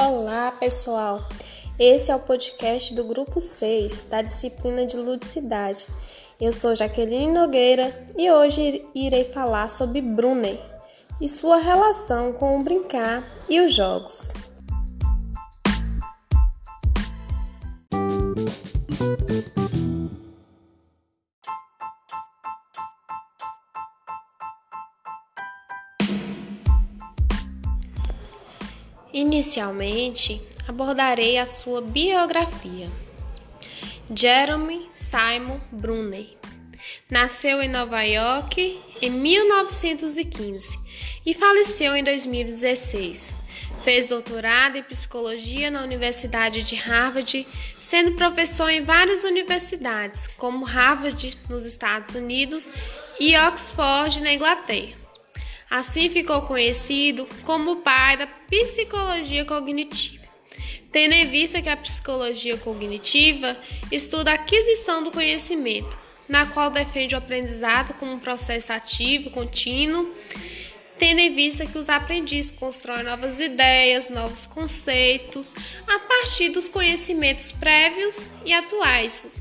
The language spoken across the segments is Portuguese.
Olá, pessoal! Esse é o podcast do Grupo 6 da disciplina de Ludicidade. Eu sou Jaqueline Nogueira e hoje irei falar sobre Brunner e sua relação com o brincar e os jogos. Inicialmente, abordarei a sua biografia. Jeremy Simon Brunner nasceu em Nova York em 1915 e faleceu em 2016. Fez doutorado em psicologia na Universidade de Harvard, sendo professor em várias universidades, como Harvard nos Estados Unidos e Oxford na Inglaterra. Assim ficou conhecido como o pai da psicologia cognitiva, tendo em vista que a psicologia cognitiva estuda a aquisição do conhecimento, na qual defende o aprendizado como um processo ativo, contínuo, tendo em vista que os aprendizes constroem novas ideias, novos conceitos, a partir dos conhecimentos prévios e atuais.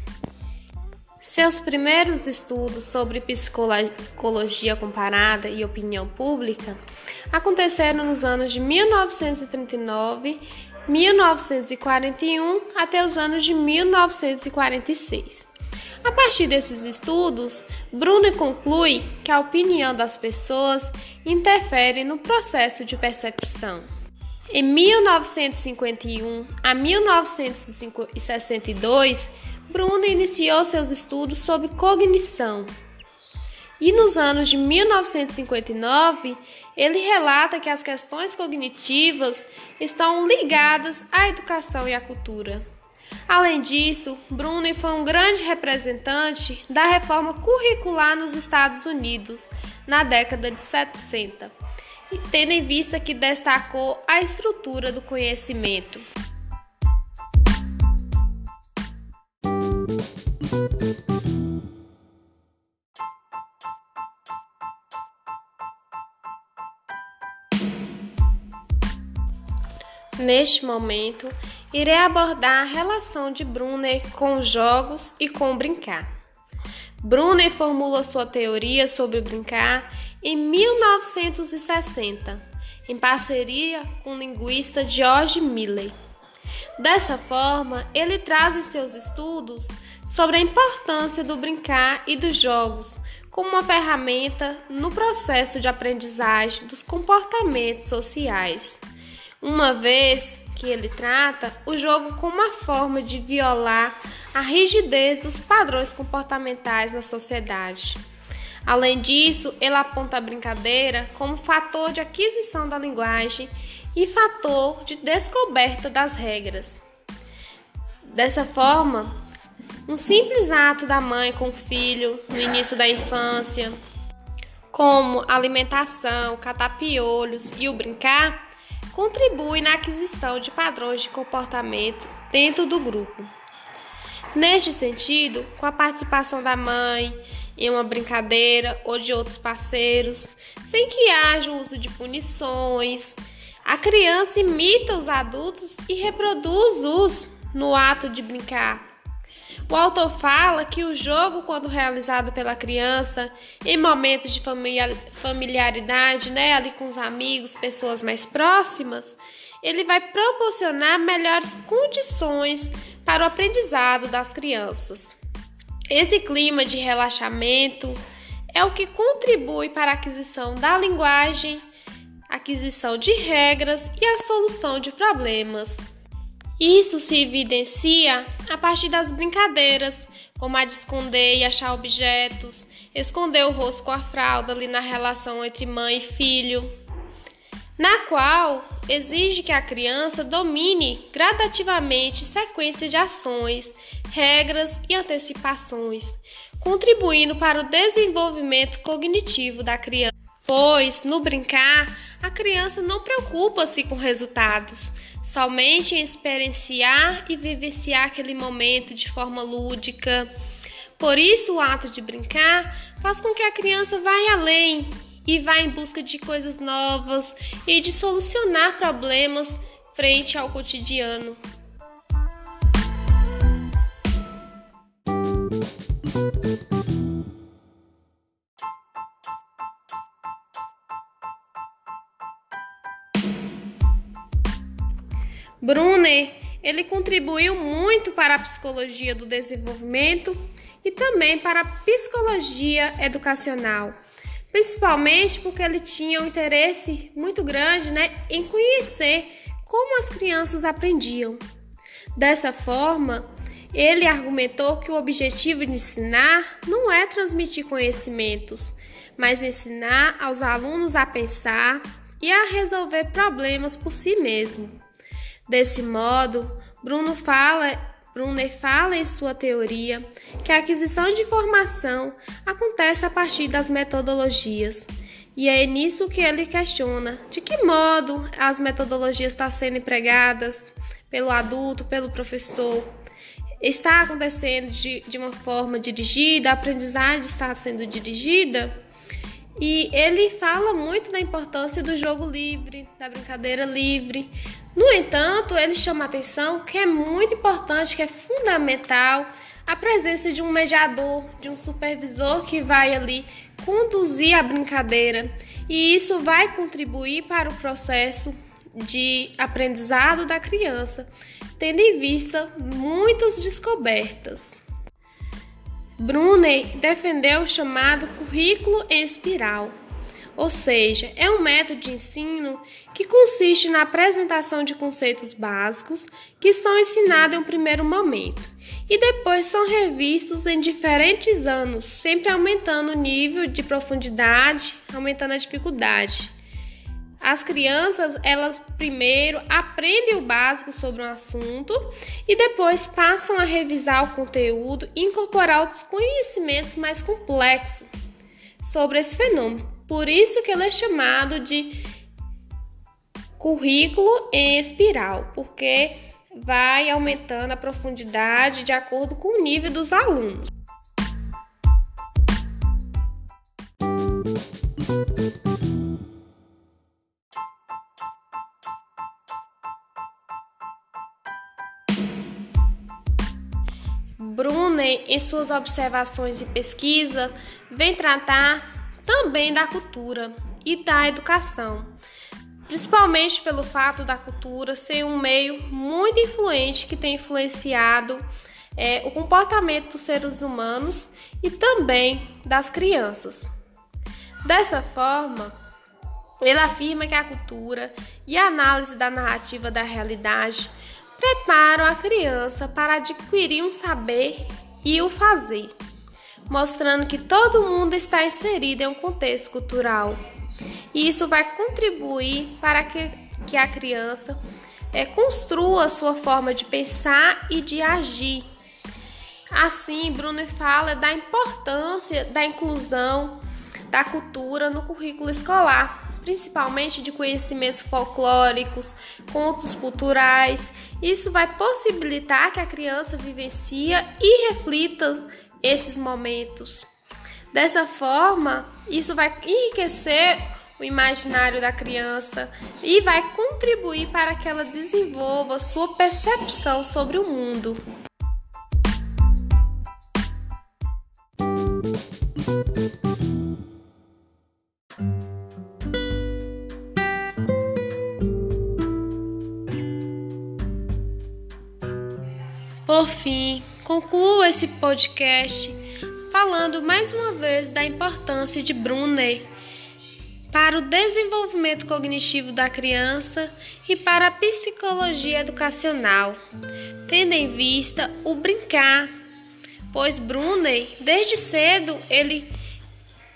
Seus primeiros estudos sobre psicologia comparada e opinião pública aconteceram nos anos de 1939, 1941 até os anos de 1946. A partir desses estudos, Bruno conclui que a opinião das pessoas interfere no processo de percepção. Em 1951 a 1962, Bruno iniciou seus estudos sobre cognição. E nos anos de 1959, ele relata que as questões cognitivas estão ligadas à educação e à cultura. Além disso, Bruno foi um grande representante da reforma curricular nos Estados Unidos na década de 70, e tendo em vista que destacou a estrutura do conhecimento. Neste momento, irei abordar a relação de Brunner com os jogos e com brincar. Brunner formula sua teoria sobre brincar em 1960, em parceria com o linguista George Miller. Dessa forma, ele traz em seus estudos sobre a importância do brincar e dos jogos como uma ferramenta no processo de aprendizagem dos comportamentos sociais uma vez que ele trata o jogo como uma forma de violar a rigidez dos padrões comportamentais na sociedade. Além disso, ele aponta a brincadeira como fator de aquisição da linguagem e fator de descoberta das regras. Dessa forma, um simples ato da mãe com o filho no início da infância, como alimentação, catar piolhos e o brincar, contribui na aquisição de padrões de comportamento dentro do grupo. Neste sentido, com a participação da mãe em uma brincadeira ou de outros parceiros, sem que haja o uso de punições, a criança imita os adultos e reproduz-os no ato de brincar. O autor fala que o jogo, quando realizado pela criança, em momentos de familiaridade, né, ali com os amigos, pessoas mais próximas, ele vai proporcionar melhores condições para o aprendizado das crianças. Esse clima de relaxamento é o que contribui para a aquisição da linguagem, aquisição de regras e a solução de problemas. Isso se evidencia a partir das brincadeiras, como a de esconder e achar objetos, esconder o rosto com a fralda ali na relação entre mãe e filho, na qual exige que a criança domine gradativamente sequência de ações, regras e antecipações, contribuindo para o desenvolvimento cognitivo da criança. Pois, no brincar, a criança não preocupa-se com resultados, somente em experienciar e vivenciar aquele momento de forma lúdica. Por isso, o ato de brincar faz com que a criança vá além e vá em busca de coisas novas e de solucionar problemas frente ao cotidiano. Ele contribuiu muito para a psicologia do desenvolvimento e também para a psicologia educacional, principalmente porque ele tinha um interesse muito grande né, em conhecer como as crianças aprendiam. Dessa forma, ele argumentou que o objetivo de ensinar não é transmitir conhecimentos, mas ensinar aos alunos a pensar e a resolver problemas por si mesmo. Desse modo, Bruno fala, Brunner fala em sua teoria que a aquisição de informação acontece a partir das metodologias. E é nisso que ele questiona de que modo as metodologias estão sendo empregadas pelo adulto, pelo professor. Está acontecendo de, de uma forma dirigida, a aprendizagem está sendo dirigida e ele fala muito da importância do jogo livre, da brincadeira livre. No entanto, ele chama a atenção que é muito importante, que é fundamental a presença de um mediador, de um supervisor que vai ali conduzir a brincadeira. E isso vai contribuir para o processo de aprendizado da criança, tendo em vista muitas descobertas. Brunner defendeu o chamado currículo em espiral, ou seja, é um método de ensino que consiste na apresentação de conceitos básicos que são ensinados em um primeiro momento e depois são revistos em diferentes anos, sempre aumentando o nível de profundidade, aumentando a dificuldade. As crianças, elas primeiro aprendem o básico sobre um assunto e depois passam a revisar o conteúdo e incorporar outros conhecimentos mais complexos sobre esse fenômeno. Por isso que ele é chamado de currículo em espiral, porque vai aumentando a profundidade de acordo com o nível dos alunos. Brunner, em suas observações e pesquisa, vem tratar também da cultura e da educação, principalmente pelo fato da cultura ser um meio muito influente que tem influenciado é, o comportamento dos seres humanos e também das crianças. Dessa forma, ele afirma que a cultura e a análise da narrativa da realidade preparam a criança para adquirir um saber e o fazer, mostrando que todo mundo está inserido em um contexto cultural. E isso vai contribuir para que, que a criança é, construa sua forma de pensar e de agir. Assim, Bruno fala da importância da inclusão da cultura no currículo escolar principalmente de conhecimentos folclóricos, contos culturais. Isso vai possibilitar que a criança vivencia e reflita esses momentos. Dessa forma, isso vai enriquecer o imaginário da criança e vai contribuir para que ela desenvolva sua percepção sobre o mundo. Esse podcast falando mais uma vez da importância de Brunner para o desenvolvimento cognitivo da criança e para a psicologia educacional, tendo em vista o brincar, pois Brunner, desde cedo, ele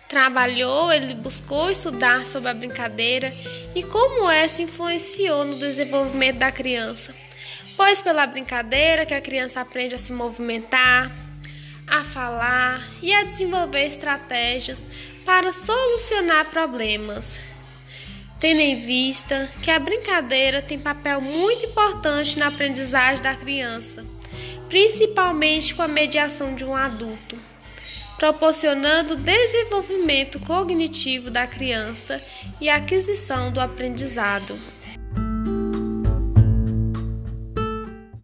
trabalhou, ele buscou estudar sobre a brincadeira e como essa influenciou no desenvolvimento da criança pois pela brincadeira que a criança aprende a se movimentar, a falar e a desenvolver estratégias para solucionar problemas. Tendo em vista que a brincadeira tem papel muito importante na aprendizagem da criança, principalmente com a mediação de um adulto, proporcionando desenvolvimento cognitivo da criança e aquisição do aprendizado.